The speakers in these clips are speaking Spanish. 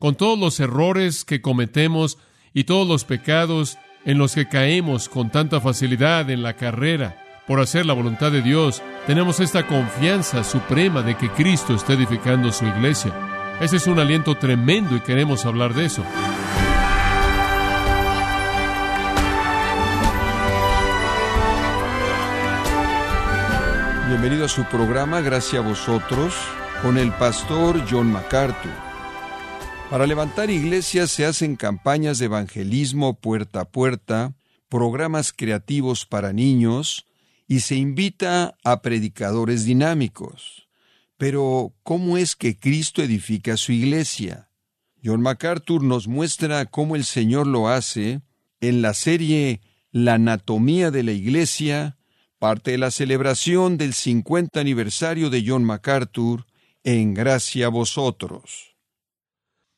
con todos los errores que cometemos y todos los pecados en los que caemos con tanta facilidad en la carrera por hacer la voluntad de Dios, tenemos esta confianza suprema de que Cristo está edificando su iglesia. Ese es un aliento tremendo y queremos hablar de eso. Bienvenido a su programa Gracias a vosotros con el pastor John MacArthur. Para levantar iglesias se hacen campañas de evangelismo puerta a puerta, programas creativos para niños y se invita a predicadores dinámicos. Pero, ¿cómo es que Cristo edifica su iglesia? John MacArthur nos muestra cómo el Señor lo hace en la serie La anatomía de la iglesia, parte de la celebración del 50 aniversario de John MacArthur, en gracia a vosotros.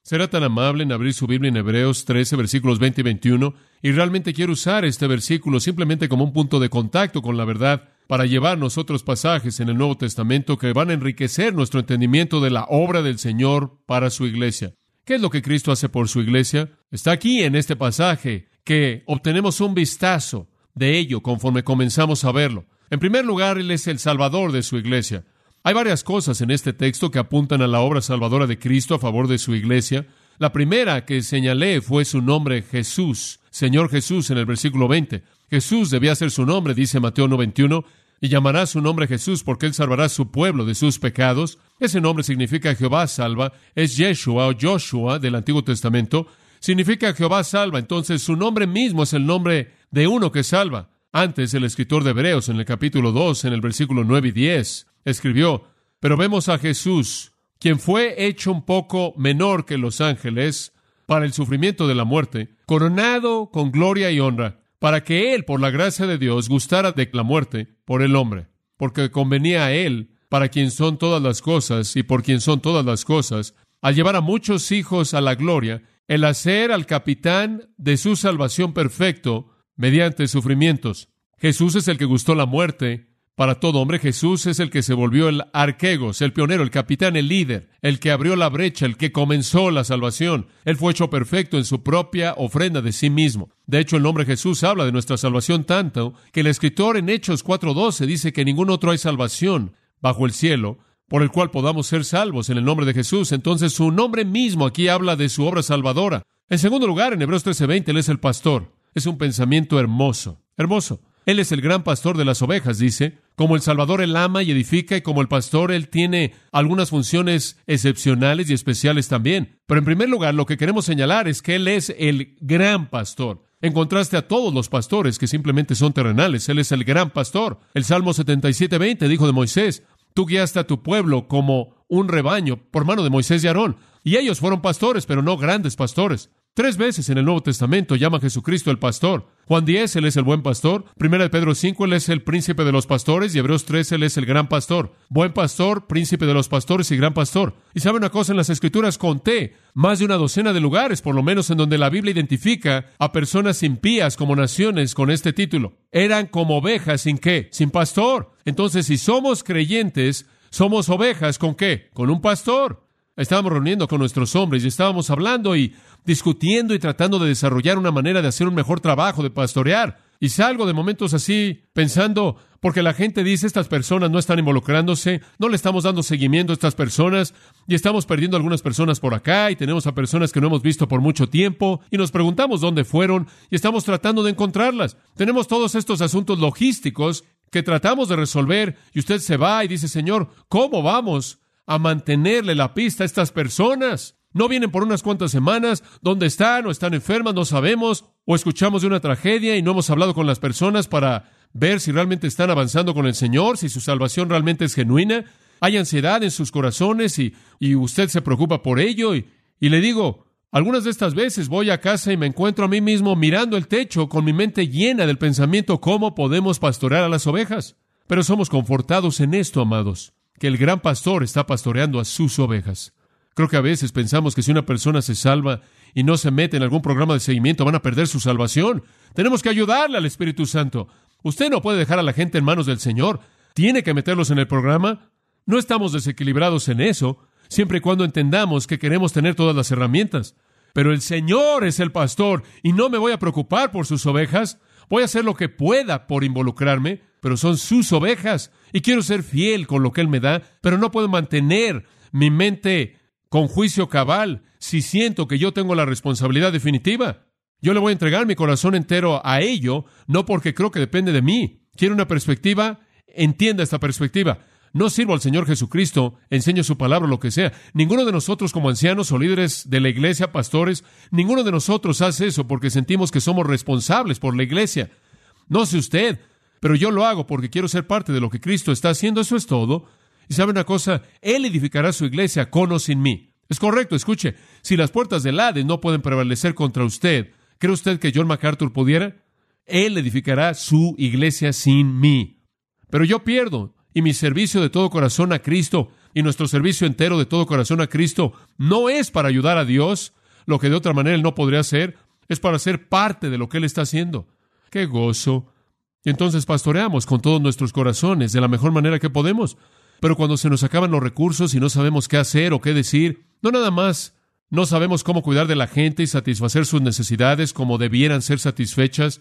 Será tan amable en abrir su Biblia en Hebreos 13, versículos 20 y 21, y realmente quiero usar este versículo simplemente como un punto de contacto con la verdad para llevarnos otros pasajes en el Nuevo Testamento que van a enriquecer nuestro entendimiento de la obra del Señor para su iglesia. ¿Qué es lo que Cristo hace por su iglesia? Está aquí en este pasaje que obtenemos un vistazo de ello conforme comenzamos a verlo. En primer lugar, Él es el Salvador de su iglesia. Hay varias cosas en este texto que apuntan a la obra salvadora de Cristo a favor de su iglesia. La primera que señalé fue su nombre Jesús, Señor Jesús en el versículo 20. Jesús debía ser su nombre, dice Mateo 91, y llamará su nombre Jesús porque él salvará a su pueblo de sus pecados. Ese nombre significa Jehová salva, es Yeshua o Joshua del Antiguo Testamento, significa Jehová salva, entonces su nombre mismo es el nombre de uno que salva. Antes el escritor de Hebreos en el capítulo 2, en el versículo 9 y 10, escribió, pero vemos a Jesús, quien fue hecho un poco menor que los ángeles para el sufrimiento de la muerte, coronado con gloria y honra, para que él, por la gracia de Dios, gustara de la muerte por el hombre, porque convenía a él, para quien son todas las cosas y por quien son todas las cosas, al llevar a muchos hijos a la gloria, el hacer al capitán de su salvación perfecto mediante sufrimientos. Jesús es el que gustó la muerte. Para todo hombre, Jesús es el que se volvió el arquegos, el pionero, el capitán, el líder, el que abrió la brecha, el que comenzó la salvación. Él fue hecho perfecto en su propia ofrenda de sí mismo. De hecho, el nombre Jesús habla de nuestra salvación tanto que el escritor en Hechos 4.12 dice que ningún otro hay salvación bajo el cielo por el cual podamos ser salvos en el nombre de Jesús. Entonces su nombre mismo aquí habla de su obra salvadora. En segundo lugar, en Hebreos 13:20, Él es el pastor. Es un pensamiento hermoso, hermoso. Él es el gran pastor de las ovejas, dice. Como el Salvador Él ama y edifica, y como el pastor Él tiene algunas funciones excepcionales y especiales también. Pero en primer lugar, lo que queremos señalar es que Él es el gran pastor. En contraste a todos los pastores que simplemente son terrenales, Él es el gran pastor. El Salmo 77:20 dijo de Moisés, Tú guiaste a tu pueblo como un rebaño por mano de Moisés y Aarón. Y ellos fueron pastores, pero no grandes pastores. Tres veces en el Nuevo Testamento llama a Jesucristo el pastor. Juan 10, Él es el buen pastor. Primera de Pedro 5, Él es el príncipe de los pastores. Y Hebreos 3, Él es el gran pastor. Buen pastor, príncipe de los pastores y gran pastor. Y sabe una cosa, en las Escrituras conté más de una docena de lugares, por lo menos en donde la Biblia identifica a personas impías como naciones con este título. Eran como ovejas sin qué? Sin pastor. Entonces, si somos creyentes, somos ovejas con qué? Con un pastor. Estábamos reuniendo con nuestros hombres y estábamos hablando y discutiendo y tratando de desarrollar una manera de hacer un mejor trabajo de pastorear. Y salgo de momentos así pensando, porque la gente dice estas personas no están involucrándose, no le estamos dando seguimiento a estas personas y estamos perdiendo algunas personas por acá y tenemos a personas que no hemos visto por mucho tiempo y nos preguntamos dónde fueron y estamos tratando de encontrarlas. Tenemos todos estos asuntos logísticos que tratamos de resolver y usted se va y dice, Señor, ¿cómo vamos a mantenerle la pista a estas personas? No vienen por unas cuantas semanas, ¿dónde están o están enfermas? No sabemos, o escuchamos de una tragedia y no hemos hablado con las personas para ver si realmente están avanzando con el Señor, si su salvación realmente es genuina. Hay ansiedad en sus corazones y, y usted se preocupa por ello. Y, y le digo, algunas de estas veces voy a casa y me encuentro a mí mismo mirando el techo con mi mente llena del pensamiento cómo podemos pastorear a las ovejas. Pero somos confortados en esto, amados, que el gran pastor está pastoreando a sus ovejas. Creo que a veces pensamos que si una persona se salva y no se mete en algún programa de seguimiento van a perder su salvación. Tenemos que ayudarle al Espíritu Santo. Usted no puede dejar a la gente en manos del Señor. Tiene que meterlos en el programa. No estamos desequilibrados en eso. siempre y cuando entendamos que queremos tener todas las herramientas. Pero el Señor es el pastor y no me voy a preocupar por sus ovejas. Voy a hacer lo que pueda por involucrarme, pero son sus ovejas y quiero ser fiel con lo que Él me da, pero no puedo mantener mi mente con juicio cabal si siento que yo tengo la responsabilidad definitiva. Yo le voy a entregar mi corazón entero a ello, no porque creo que depende de mí. Quiero una perspectiva, entienda esta perspectiva. No sirvo al Señor Jesucristo, enseño su palabra, lo que sea. Ninguno de nosotros como ancianos o líderes de la iglesia, pastores, ninguno de nosotros hace eso porque sentimos que somos responsables por la iglesia. No sé usted, pero yo lo hago porque quiero ser parte de lo que Cristo está haciendo, eso es todo. Y sabe una cosa, Él edificará su iglesia con o sin mí. Es correcto, escuche, si las puertas del Hades no pueden prevalecer contra usted, ¿cree usted que John MacArthur pudiera? Él edificará su iglesia sin mí. Pero yo pierdo, y mi servicio de todo corazón a Cristo y nuestro servicio entero de todo corazón a Cristo no es para ayudar a Dios, lo que de otra manera Él no podría hacer, es para ser parte de lo que Él está haciendo. ¡Qué gozo! Y entonces pastoreamos con todos nuestros corazones de la mejor manera que podemos. Pero cuando se nos acaban los recursos y no sabemos qué hacer o qué decir, no nada más no sabemos cómo cuidar de la gente y satisfacer sus necesidades como debieran ser satisfechas.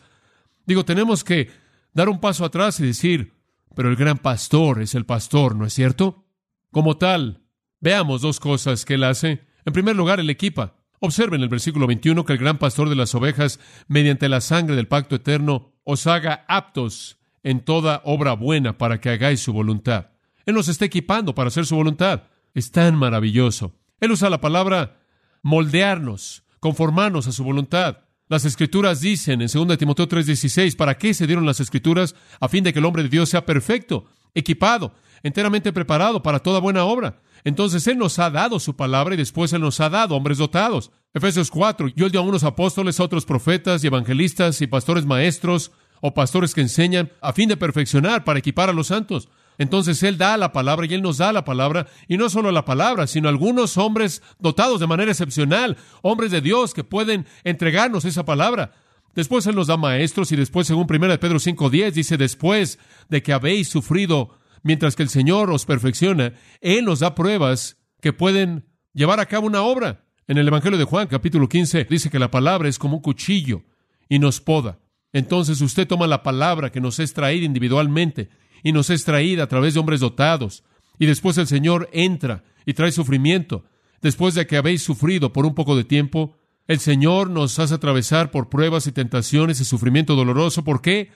Digo, tenemos que dar un paso atrás y decir, pero el gran pastor es el pastor, ¿no es cierto? Como tal, veamos dos cosas que él hace. En primer lugar, él equipa. Observen el versículo 21 que el gran pastor de las ovejas, mediante la sangre del pacto eterno, os haga aptos en toda obra buena para que hagáis su voluntad. Él nos está equipando para hacer su voluntad. Es tan maravilloso. Él usa la palabra moldearnos, conformarnos a su voluntad. Las escrituras dicen en 2 Timoteo 3:16, ¿para qué se dieron las escrituras? A fin de que el hombre de Dios sea perfecto, equipado, enteramente preparado para toda buena obra. Entonces Él nos ha dado su palabra y después Él nos ha dado hombres dotados. Efesios 4, yo dio a unos apóstoles, a otros profetas y evangelistas y pastores maestros o pastores que enseñan a fin de perfeccionar para equipar a los santos. Entonces Él da la palabra y Él nos da la palabra, y no solo la palabra, sino algunos hombres dotados de manera excepcional, hombres de Dios que pueden entregarnos esa palabra. Después Él nos da maestros y después, según 1 Pedro 5.10, dice, después de que habéis sufrido, mientras que el Señor os perfecciona, Él nos da pruebas que pueden llevar a cabo una obra. En el Evangelio de Juan, capítulo 15, dice que la palabra es como un cuchillo y nos poda. Entonces usted toma la palabra que nos es traída individualmente y nos es traída a través de hombres dotados. Y después el Señor entra y trae sufrimiento. Después de que habéis sufrido por un poco de tiempo, el Señor nos hace atravesar por pruebas y tentaciones y sufrimiento doloroso. ¿Por qué?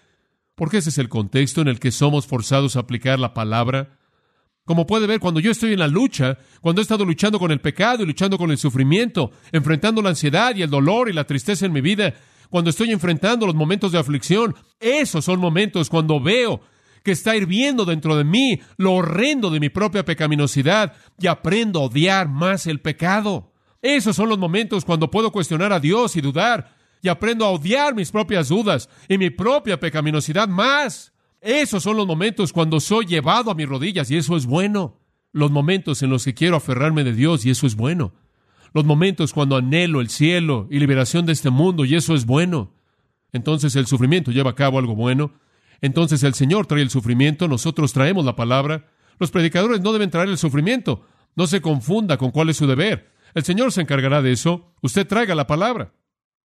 Porque ese es el contexto en el que somos forzados a aplicar la palabra. Como puede ver, cuando yo estoy en la lucha, cuando he estado luchando con el pecado y luchando con el sufrimiento, enfrentando la ansiedad y el dolor y la tristeza en mi vida, cuando estoy enfrentando los momentos de aflicción, esos son momentos cuando veo que está hirviendo dentro de mí, lo horrendo de mi propia pecaminosidad, y aprendo a odiar más el pecado. Esos son los momentos cuando puedo cuestionar a Dios y dudar, y aprendo a odiar mis propias dudas y mi propia pecaminosidad más. Esos son los momentos cuando soy llevado a mis rodillas, y eso es bueno. Los momentos en los que quiero aferrarme de Dios, y eso es bueno. Los momentos cuando anhelo el cielo y liberación de este mundo, y eso es bueno. Entonces el sufrimiento lleva a cabo algo bueno entonces el Señor trae el sufrimiento, nosotros traemos la palabra. Los predicadores no deben traer el sufrimiento. No se confunda con cuál es su deber. El Señor se encargará de eso. Usted traiga la palabra.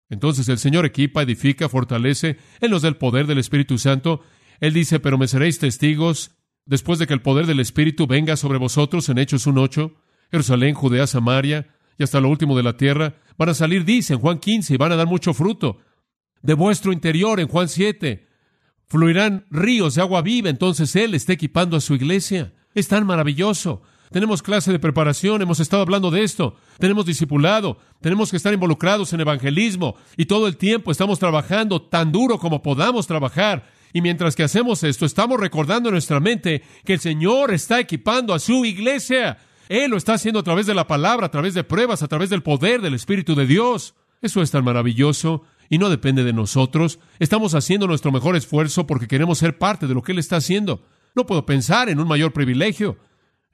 Entonces el Señor equipa, edifica, fortalece. Él nos da el poder del Espíritu Santo. Él dice, pero me seréis testigos después de que el poder del Espíritu venga sobre vosotros en Hechos 1.8. Jerusalén, Judea, Samaria y hasta lo último de la tierra. Van a salir, dice en Juan 15, y van a dar mucho fruto. De vuestro interior en Juan 7 fluirán ríos de agua viva, entonces Él está equipando a su iglesia. Es tan maravilloso. Tenemos clase de preparación, hemos estado hablando de esto, tenemos discipulado, tenemos que estar involucrados en evangelismo y todo el tiempo estamos trabajando tan duro como podamos trabajar. Y mientras que hacemos esto, estamos recordando en nuestra mente que el Señor está equipando a su iglesia. Él lo está haciendo a través de la palabra, a través de pruebas, a través del poder del Espíritu de Dios. Eso es tan maravilloso y no depende de nosotros. Estamos haciendo nuestro mejor esfuerzo porque queremos ser parte de lo que Él está haciendo. No puedo pensar en un mayor privilegio.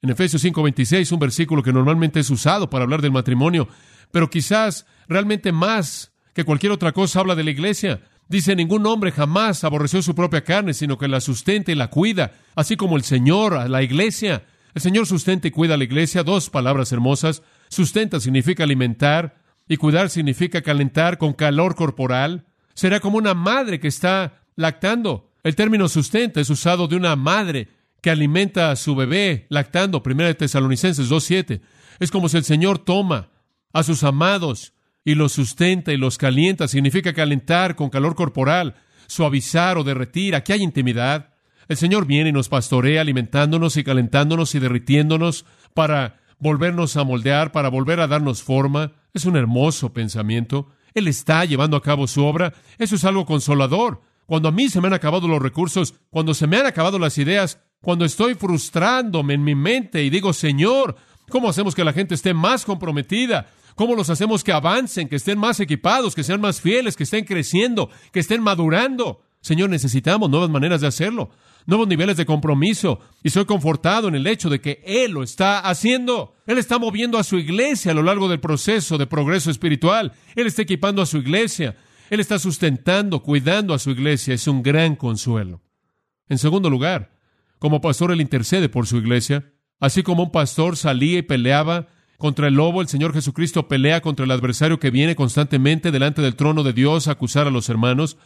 En Efesios 5:26, un versículo que normalmente es usado para hablar del matrimonio, pero quizás realmente más que cualquier otra cosa habla de la iglesia. Dice, ningún hombre jamás aborreció su propia carne, sino que la sustenta y la cuida, así como el Señor a la iglesia. El Señor sustenta y cuida a la iglesia, dos palabras hermosas. Sustenta significa alimentar y cuidar significa calentar con calor corporal. Será como una madre que está lactando. El término sustenta es usado de una madre que alimenta a su bebé lactando. Primera de Tesalonicenses 2.7. Es como si el Señor toma a sus amados y los sustenta y los calienta. Significa calentar con calor corporal, suavizar o derretir. Aquí hay intimidad. El Señor viene y nos pastorea alimentándonos y calentándonos y derritiéndonos para volvernos a moldear, para volver a darnos forma. Es un hermoso pensamiento. Él está llevando a cabo su obra. Eso es algo consolador. Cuando a mí se me han acabado los recursos, cuando se me han acabado las ideas, cuando estoy frustrándome en mi mente y digo, Señor, ¿cómo hacemos que la gente esté más comprometida? ¿Cómo los hacemos que avancen, que estén más equipados, que sean más fieles, que estén creciendo, que estén madurando? Señor, necesitamos nuevas maneras de hacerlo, nuevos niveles de compromiso. Y soy confortado en el hecho de que Él lo está haciendo. Él está moviendo a su iglesia a lo largo del proceso de progreso espiritual. Él está equipando a su iglesia. Él está sustentando, cuidando a su iglesia. Es un gran consuelo. En segundo lugar, como pastor, Él intercede por su iglesia. Así como un pastor salía y peleaba contra el lobo, el Señor Jesucristo pelea contra el adversario que viene constantemente delante del trono de Dios a acusar a los hermanos.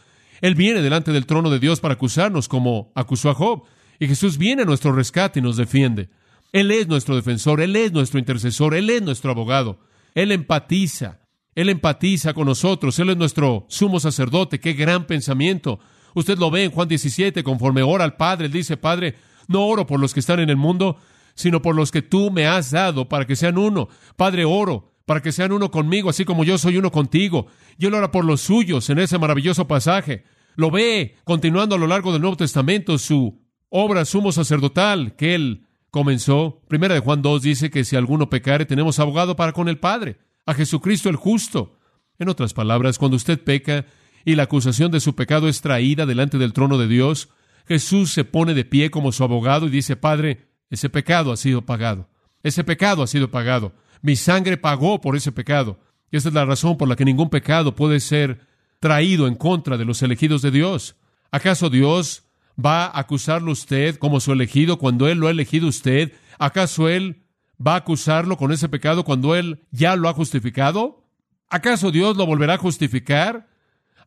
Él viene delante del trono de Dios para acusarnos como acusó a Job. Y Jesús viene a nuestro rescate y nos defiende. Él es nuestro defensor, Él es nuestro intercesor, Él es nuestro abogado. Él empatiza, Él empatiza con nosotros, Él es nuestro sumo sacerdote. Qué gran pensamiento. Usted lo ve en Juan 17, conforme ora al Padre, Él dice, Padre, no oro por los que están en el mundo, sino por los que tú me has dado para que sean uno. Padre, oro para que sean uno conmigo, así como yo soy uno contigo. Y él ora por los suyos en ese maravilloso pasaje. Lo ve continuando a lo largo del Nuevo Testamento su obra sumo sacerdotal que él comenzó. Primera de Juan 2 dice que si alguno pecare, tenemos abogado para con el Padre, a Jesucristo el justo. En otras palabras, cuando usted peca y la acusación de su pecado es traída delante del trono de Dios, Jesús se pone de pie como su abogado y dice, Padre, ese pecado ha sido pagado. Ese pecado ha sido pagado. Mi sangre pagó por ese pecado. Y esa es la razón por la que ningún pecado puede ser traído en contra de los elegidos de Dios. ¿Acaso Dios va a acusarlo usted como su elegido cuando Él lo ha elegido usted? ¿Acaso Él va a acusarlo con ese pecado cuando Él ya lo ha justificado? ¿Acaso Dios lo volverá a justificar?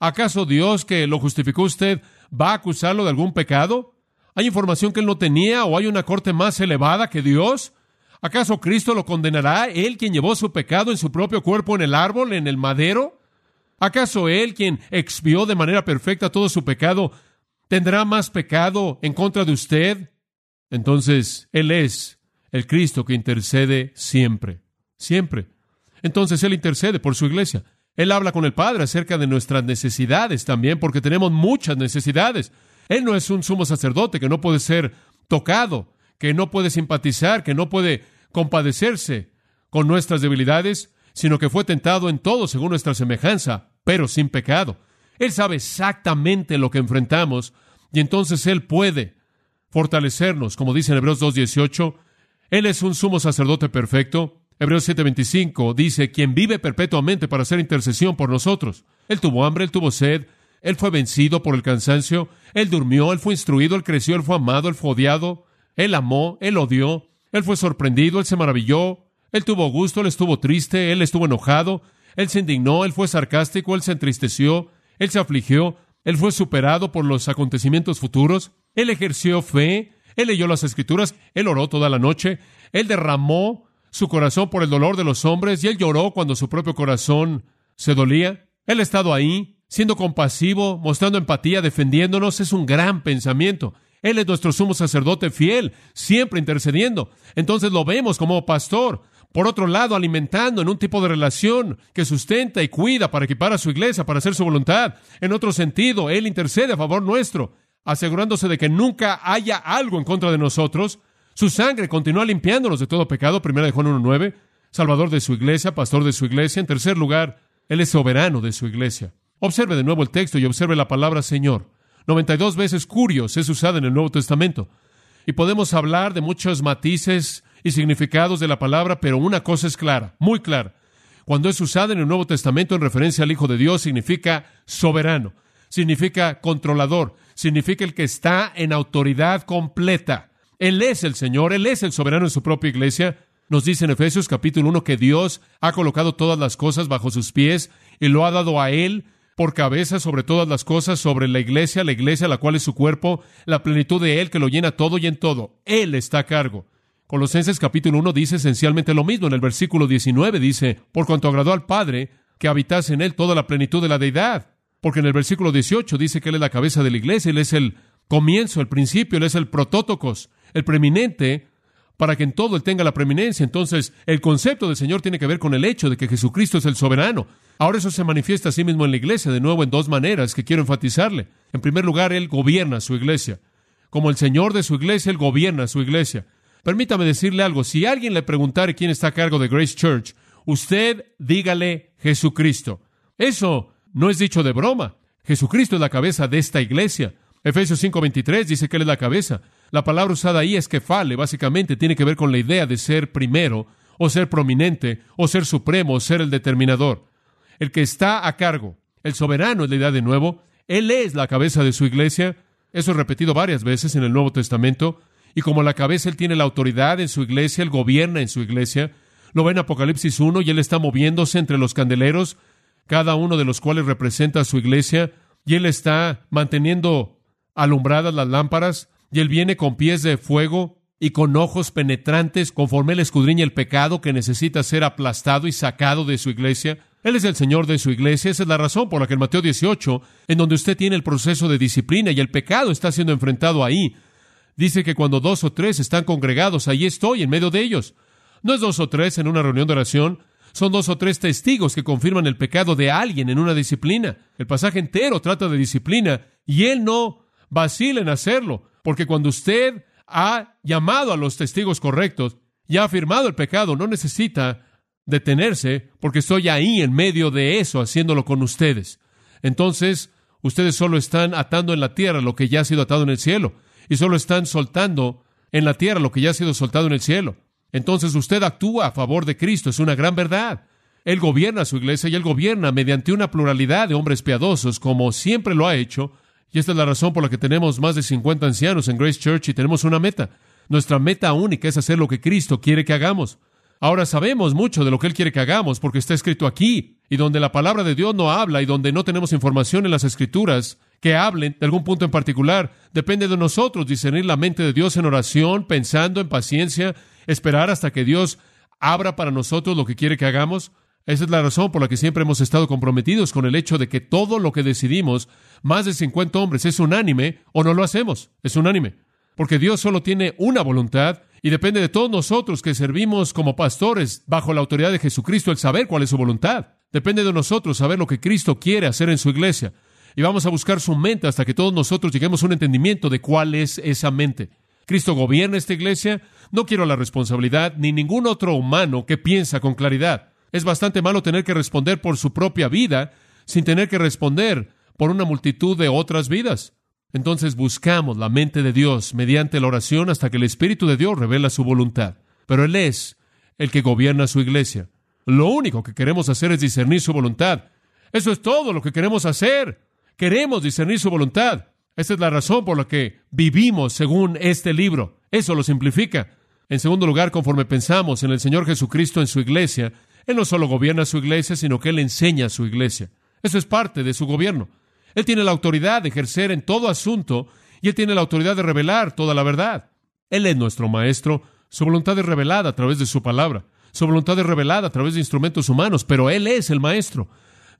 ¿Acaso Dios que lo justificó usted va a acusarlo de algún pecado? ¿Hay información que Él no tenía o hay una corte más elevada que Dios? ¿Acaso Cristo lo condenará, Él quien llevó su pecado en su propio cuerpo en el árbol, en el madero? ¿Acaso Él quien expió de manera perfecta todo su pecado, tendrá más pecado en contra de usted? Entonces, Él es el Cristo que intercede siempre, siempre. Entonces, Él intercede por su iglesia. Él habla con el Padre acerca de nuestras necesidades también, porque tenemos muchas necesidades. Él no es un sumo sacerdote que no puede ser tocado que no puede simpatizar, que no puede compadecerse con nuestras debilidades, sino que fue tentado en todo según nuestra semejanza, pero sin pecado. Él sabe exactamente lo que enfrentamos y entonces Él puede fortalecernos, como dice en Hebreos 2.18. Él es un sumo sacerdote perfecto. Hebreos 7:25 dice, quien vive perpetuamente para hacer intercesión por nosotros. Él tuvo hambre, él tuvo sed, él fue vencido por el cansancio, él durmió, él fue instruido, él creció, él fue amado, él fue odiado, él amó, él odió, él fue sorprendido, él se maravilló, él tuvo gusto, él estuvo triste, él estuvo enojado, él se indignó, él fue sarcástico, él se entristeció, él se afligió, él fue superado por los acontecimientos futuros, él ejerció fe, él leyó las escrituras, él oró toda la noche, él derramó su corazón por el dolor de los hombres y él lloró cuando su propio corazón se dolía. Él ha estado ahí, siendo compasivo, mostrando empatía, defendiéndonos, es un gran pensamiento. Él es nuestro sumo sacerdote fiel, siempre intercediendo. Entonces lo vemos como pastor. Por otro lado, alimentando en un tipo de relación que sustenta y cuida para equipar a su iglesia, para hacer su voluntad. En otro sentido, Él intercede a favor nuestro, asegurándose de que nunca haya algo en contra de nosotros. Su sangre continúa limpiándonos de todo pecado, 1 de Juan 1.9, Salvador de su iglesia, pastor de su iglesia. En tercer lugar, Él es soberano de su iglesia. Observe de nuevo el texto y observe la palabra Señor. 92 veces curios es usada en el Nuevo Testamento. Y podemos hablar de muchos matices y significados de la palabra, pero una cosa es clara, muy clara. Cuando es usada en el Nuevo Testamento en referencia al Hijo de Dios, significa soberano, significa controlador, significa el que está en autoridad completa. Él es el Señor, Él es el soberano en su propia iglesia. Nos dice en Efesios capítulo 1 que Dios ha colocado todas las cosas bajo sus pies y lo ha dado a Él por cabeza sobre todas las cosas, sobre la iglesia, la iglesia la cual es su cuerpo, la plenitud de Él que lo llena todo y en todo. Él está a cargo. Colosenses capítulo 1 dice esencialmente lo mismo. En el versículo 19 dice, por cuanto agradó al Padre que habitase en Él toda la plenitud de la deidad. Porque en el versículo 18 dice que Él es la cabeza de la iglesia, Él es el comienzo, el principio, Él es el protótocos, el preeminente para que en todo Él tenga la preeminencia. Entonces, el concepto del Señor tiene que ver con el hecho de que Jesucristo es el soberano. Ahora eso se manifiesta a sí mismo en la iglesia, de nuevo en dos maneras que quiero enfatizarle. En primer lugar, Él gobierna su iglesia. Como el Señor de su iglesia, Él gobierna su iglesia. Permítame decirle algo, si alguien le preguntare quién está a cargo de Grace Church, usted dígale Jesucristo. Eso no es dicho de broma. Jesucristo es la cabeza de esta iglesia. Efesios 5:23 dice que Él es la cabeza. La palabra usada ahí es que fale, básicamente tiene que ver con la idea de ser primero, o ser prominente, o ser supremo, o ser el determinador. El que está a cargo, el soberano es la idea de nuevo, Él es la cabeza de su iglesia. Eso es repetido varias veces en el Nuevo Testamento. Y como la cabeza Él tiene la autoridad en su iglesia, Él gobierna en su iglesia. Lo ve en Apocalipsis 1 y Él está moviéndose entre los candeleros, cada uno de los cuales representa a su iglesia, y Él está manteniendo alumbradas las lámparas, y Él viene con pies de fuego y con ojos penetrantes conforme Él escudriña el pecado que necesita ser aplastado y sacado de su iglesia. Él es el Señor de su iglesia. Esa es la razón por la que en Mateo 18, en donde usted tiene el proceso de disciplina y el pecado está siendo enfrentado ahí, dice que cuando dos o tres están congregados, ahí estoy en medio de ellos. No es dos o tres en una reunión de oración, son dos o tres testigos que confirman el pecado de alguien en una disciplina. El pasaje entero trata de disciplina y Él no vacila en hacerlo, porque cuando usted ha llamado a los testigos correctos y ha afirmado el pecado, no necesita detenerse porque estoy ahí en medio de eso haciéndolo con ustedes. Entonces, ustedes solo están atando en la tierra lo que ya ha sido atado en el cielo y solo están soltando en la tierra lo que ya ha sido soltado en el cielo. Entonces usted actúa a favor de Cristo, es una gran verdad. Él gobierna su iglesia y él gobierna mediante una pluralidad de hombres piadosos, como siempre lo ha hecho, y esta es la razón por la que tenemos más de 50 ancianos en Grace Church y tenemos una meta. Nuestra meta única es hacer lo que Cristo quiere que hagamos. Ahora sabemos mucho de lo que Él quiere que hagamos porque está escrito aquí, y donde la palabra de Dios no habla y donde no tenemos información en las escrituras que hablen de algún punto en particular, depende de nosotros discernir la mente de Dios en oración, pensando en paciencia, esperar hasta que Dios abra para nosotros lo que quiere que hagamos. Esa es la razón por la que siempre hemos estado comprometidos con el hecho de que todo lo que decidimos, más de 50 hombres, es unánime o no lo hacemos, es unánime. Porque Dios solo tiene una voluntad y depende de todos nosotros que servimos como pastores bajo la autoridad de Jesucristo el saber cuál es su voluntad. Depende de nosotros saber lo que Cristo quiere hacer en su iglesia. Y vamos a buscar su mente hasta que todos nosotros lleguemos a un entendimiento de cuál es esa mente. Cristo gobierna esta iglesia. No quiero la responsabilidad ni ningún otro humano que piensa con claridad. Es bastante malo tener que responder por su propia vida sin tener que responder por una multitud de otras vidas. Entonces buscamos la mente de Dios mediante la oración hasta que el Espíritu de Dios revela su voluntad. Pero Él es el que gobierna su iglesia. Lo único que queremos hacer es discernir su voluntad. Eso es todo lo que queremos hacer. Queremos discernir su voluntad. Esa es la razón por la que vivimos según este libro. Eso lo simplifica. En segundo lugar, conforme pensamos en el Señor Jesucristo en su iglesia, Él no solo gobierna su iglesia, sino que Él enseña a su iglesia. Eso es parte de su gobierno. Él tiene la autoridad de ejercer en todo asunto y Él tiene la autoridad de revelar toda la verdad. Él es nuestro Maestro. Su voluntad es revelada a través de su palabra. Su voluntad es revelada a través de instrumentos humanos, pero Él es el Maestro.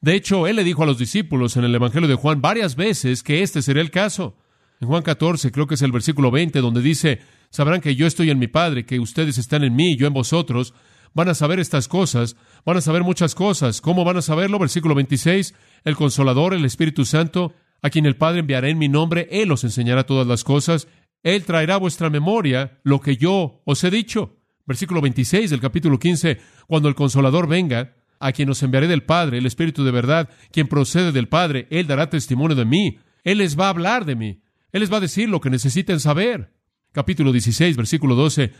De hecho, Él le dijo a los discípulos en el Evangelio de Juan varias veces que este sería el caso. En Juan 14, creo que es el versículo 20, donde dice, sabrán que yo estoy en mi Padre, que ustedes están en mí y yo en vosotros. Van a saber estas cosas, van a saber muchas cosas. ¿Cómo van a saberlo? Versículo 26, el consolador, el Espíritu Santo, a quien el Padre enviará en mi nombre, Él os enseñará todas las cosas, Él traerá a vuestra memoria lo que yo os he dicho. Versículo 26 del capítulo 15, cuando el consolador venga, a quien os enviaré del Padre, el Espíritu de verdad, quien procede del Padre, Él dará testimonio de mí, Él les va a hablar de mí, Él les va a decir lo que necesiten saber. Capítulo 16, versículo 12,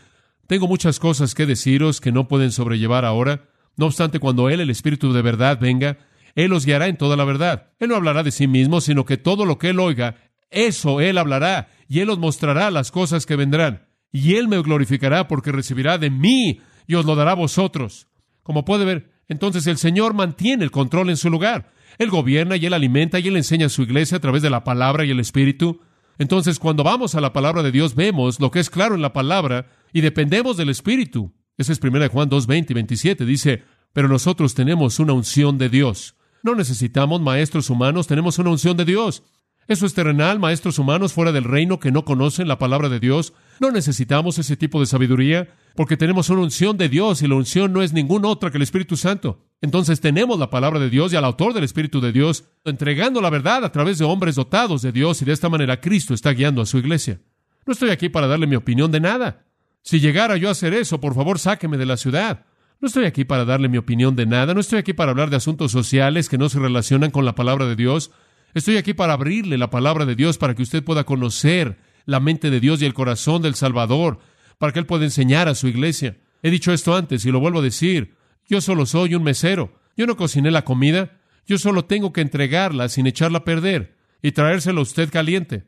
tengo muchas cosas que deciros que no pueden sobrellevar ahora, no obstante, cuando Él, el Espíritu de verdad, venga, él os guiará en toda la verdad. Él no hablará de sí mismo, sino que todo lo que Él oiga, eso Él hablará, y Él os mostrará las cosas que vendrán. y Él me glorificará porque recibirá de mí y os lo dará a vosotros. Como puede ver, entonces el Señor mantiene el control en su lugar. Él gobierna y Él alimenta y Él enseña a su iglesia a través de la palabra y el Espíritu. Entonces, cuando vamos a la palabra de Dios, vemos lo que es claro en la palabra y dependemos del Espíritu. Esa es 1 Juan 2, 20 y 27. Dice, pero nosotros tenemos una unción de Dios. No necesitamos maestros humanos, tenemos una unción de Dios. Eso es terrenal, maestros humanos fuera del reino que no conocen la palabra de Dios. No necesitamos ese tipo de sabiduría porque tenemos una unción de Dios y la unción no es ninguna otra que el Espíritu Santo. Entonces tenemos la palabra de Dios y al autor del Espíritu de Dios entregando la verdad a través de hombres dotados de Dios y de esta manera Cristo está guiando a su iglesia. No estoy aquí para darle mi opinión de nada. Si llegara yo a hacer eso, por favor sáqueme de la ciudad. No estoy aquí para darle mi opinión de nada, no estoy aquí para hablar de asuntos sociales que no se relacionan con la palabra de Dios. Estoy aquí para abrirle la palabra de Dios para que usted pueda conocer la mente de Dios y el corazón del Salvador, para que Él pueda enseñar a su iglesia. He dicho esto antes y lo vuelvo a decir. Yo solo soy un mesero. Yo no cociné la comida. Yo solo tengo que entregarla sin echarla a perder y traérsela a usted caliente.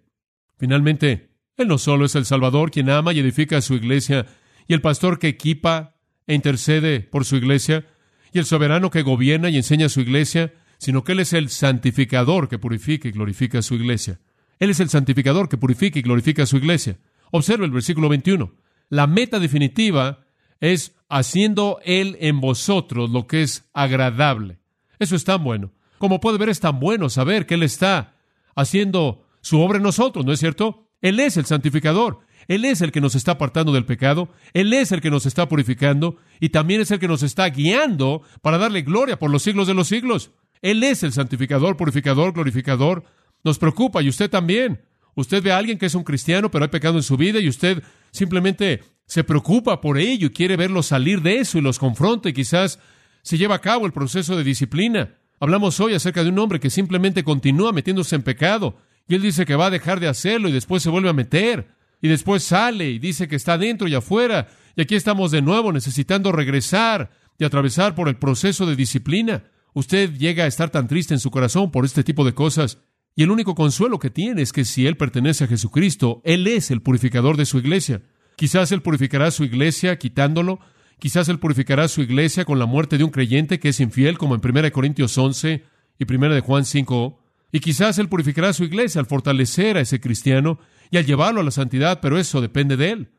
Finalmente, Él no solo es el Salvador quien ama y edifica su iglesia, y el pastor que equipa e intercede por su iglesia, y el soberano que gobierna y enseña su iglesia, sino que Él es el santificador que purifica y glorifica a su iglesia. Él es el santificador que purifica y glorifica a su iglesia. Observa el versículo 21. La meta definitiva es haciendo Él en vosotros lo que es agradable. Eso es tan bueno. Como puede ver, es tan bueno saber que Él está haciendo su obra en nosotros, ¿no es cierto? Él es el santificador. Él es el que nos está apartando del pecado, Él es el que nos está purificando y también es el que nos está guiando para darle gloria por los siglos de los siglos. Él es el santificador, purificador, glorificador. Nos preocupa y usted también. Usted ve a alguien que es un cristiano, pero hay pecado en su vida y usted simplemente se preocupa por ello y quiere verlo salir de eso y los confronta y quizás se lleva a cabo el proceso de disciplina. Hablamos hoy acerca de un hombre que simplemente continúa metiéndose en pecado y él dice que va a dejar de hacerlo y después se vuelve a meter y después sale y dice que está dentro y afuera y aquí estamos de nuevo necesitando regresar y atravesar por el proceso de disciplina. Usted llega a estar tan triste en su corazón por este tipo de cosas. Y el único consuelo que tiene es que si Él pertenece a Jesucristo, Él es el purificador de su iglesia. Quizás Él purificará su iglesia quitándolo. Quizás Él purificará su iglesia con la muerte de un creyente que es infiel, como en 1 Corintios 11 y 1 de Juan 5. Y quizás Él purificará su iglesia al fortalecer a ese cristiano y al llevarlo a la santidad, pero eso depende de Él.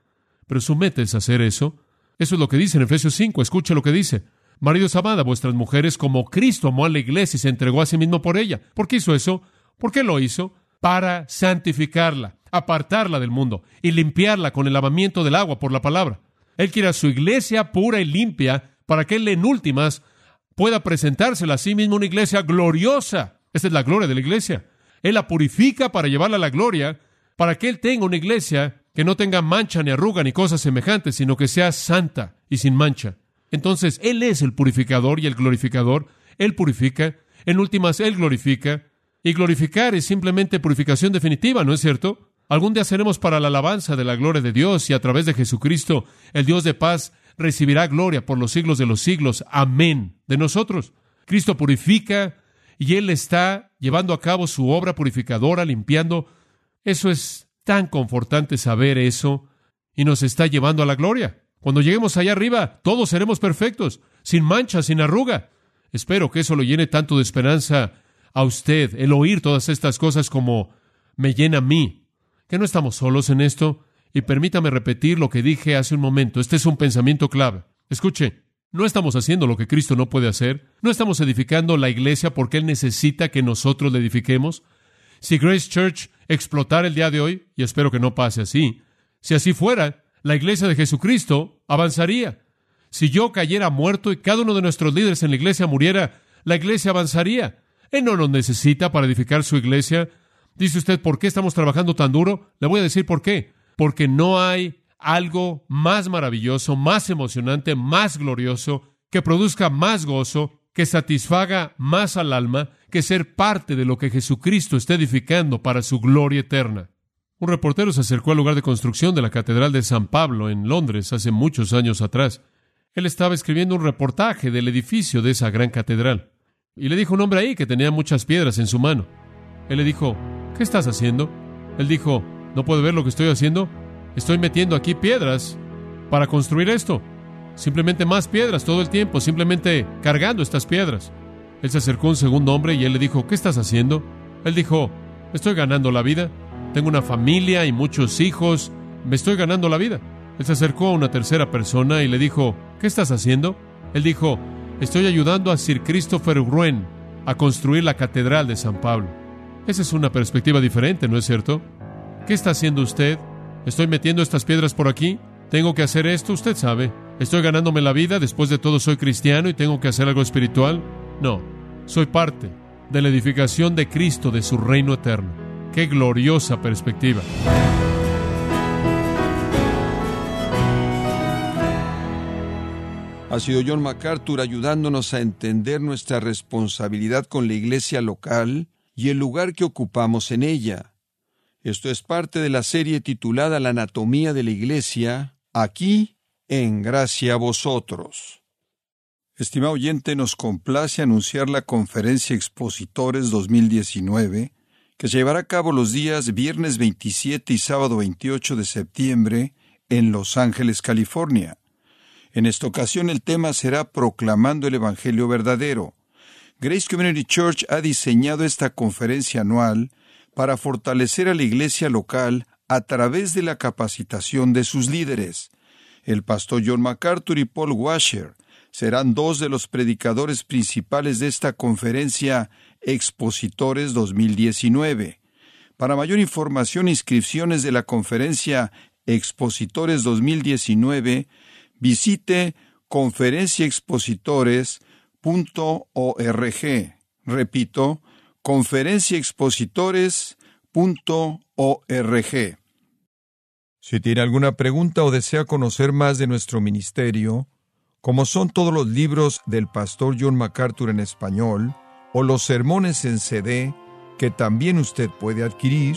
Pero su meta es hacer eso. Eso es lo que dice en Efesios 5. Escuche lo que dice. Maridos, amad a vuestras mujeres como Cristo amó a la iglesia y se entregó a sí mismo por ella. ¿Por qué hizo eso? ¿Por qué lo hizo? Para santificarla, apartarla del mundo y limpiarla con el lavamiento del agua por la palabra. Él quiere a su iglesia pura y limpia para que él en últimas pueda presentársela a sí mismo una iglesia gloriosa. Esa es la gloria de la iglesia. Él la purifica para llevarla a la gloria, para que él tenga una iglesia que no tenga mancha ni arruga ni cosas semejantes, sino que sea santa y sin mancha. Entonces, Él es el purificador y el glorificador. Él purifica. En últimas, Él glorifica. Y glorificar es simplemente purificación definitiva, ¿no es cierto? Algún día seremos para la alabanza de la gloria de Dios y a través de Jesucristo, el Dios de paz recibirá gloria por los siglos de los siglos. Amén. De nosotros. Cristo purifica y Él está llevando a cabo su obra purificadora, limpiando. Eso es tan confortante saber eso y nos está llevando a la gloria. Cuando lleguemos allá arriba, todos seremos perfectos, sin mancha, sin arruga. Espero que eso lo llene tanto de esperanza a usted, el oír todas estas cosas como me llena a mí, que no estamos solos en esto. Y permítame repetir lo que dije hace un momento. Este es un pensamiento clave. Escuche, no estamos haciendo lo que Cristo no puede hacer. No estamos edificando la iglesia porque Él necesita que nosotros la edifiquemos. Si Grace Church explotara el día de hoy, y espero que no pase así, si así fuera, la iglesia de Jesucristo avanzaría. Si yo cayera muerto y cada uno de nuestros líderes en la iglesia muriera, la iglesia avanzaría. Él no nos necesita para edificar su iglesia. Dice usted, ¿por qué estamos trabajando tan duro? Le voy a decir por qué. Porque no hay algo más maravilloso, más emocionante, más glorioso, que produzca más gozo, que satisfaga más al alma, que ser parte de lo que Jesucristo está edificando para su gloria eterna. Un reportero se acercó al lugar de construcción de la Catedral de San Pablo en Londres hace muchos años atrás. Él estaba escribiendo un reportaje del edificio de esa gran catedral. Y le dijo un hombre ahí que tenía muchas piedras en su mano. Él le dijo, ¿qué estás haciendo? Él dijo, ¿no puede ver lo que estoy haciendo? Estoy metiendo aquí piedras para construir esto. Simplemente más piedras todo el tiempo, simplemente cargando estas piedras. Él se acercó a un segundo hombre y él le dijo, ¿qué estás haciendo? Él dijo, estoy ganando la vida. Tengo una familia y muchos hijos. Me estoy ganando la vida. Él se acercó a una tercera persona y le dijo, ¿qué estás haciendo? Él dijo, estoy ayudando a Sir Christopher Wren a construir la Catedral de San Pablo. Esa es una perspectiva diferente, ¿no es cierto? ¿Qué está haciendo usted? ¿Estoy metiendo estas piedras por aquí? ¿Tengo que hacer esto? Usted sabe. ¿Estoy ganándome la vida? Después de todo soy cristiano y tengo que hacer algo espiritual. No, soy parte de la edificación de Cristo, de su reino eterno. Qué gloriosa perspectiva. Ha sido John MacArthur ayudándonos a entender nuestra responsabilidad con la iglesia local y el lugar que ocupamos en ella. Esto es parte de la serie titulada La anatomía de la iglesia, aquí en gracia a vosotros. Estimado oyente, nos complace anunciar la conferencia Expositores 2019, que se llevará a cabo los días viernes 27 y sábado 28 de septiembre en Los Ángeles, California. En esta ocasión el tema será Proclamando el Evangelio verdadero. Grace Community Church ha diseñado esta conferencia anual para fortalecer a la iglesia local a través de la capacitación de sus líderes. El pastor John MacArthur y Paul Washer serán dos de los predicadores principales de esta conferencia Expositores 2019. Para mayor información e inscripciones de la conferencia Expositores 2019, visite conferenciaexpositores.org. Repito, conferenciaexpositores.org. Si tiene alguna pregunta o desea conocer más de nuestro ministerio, como son todos los libros del pastor John MacArthur en español, o los sermones en CD, que también usted puede adquirir,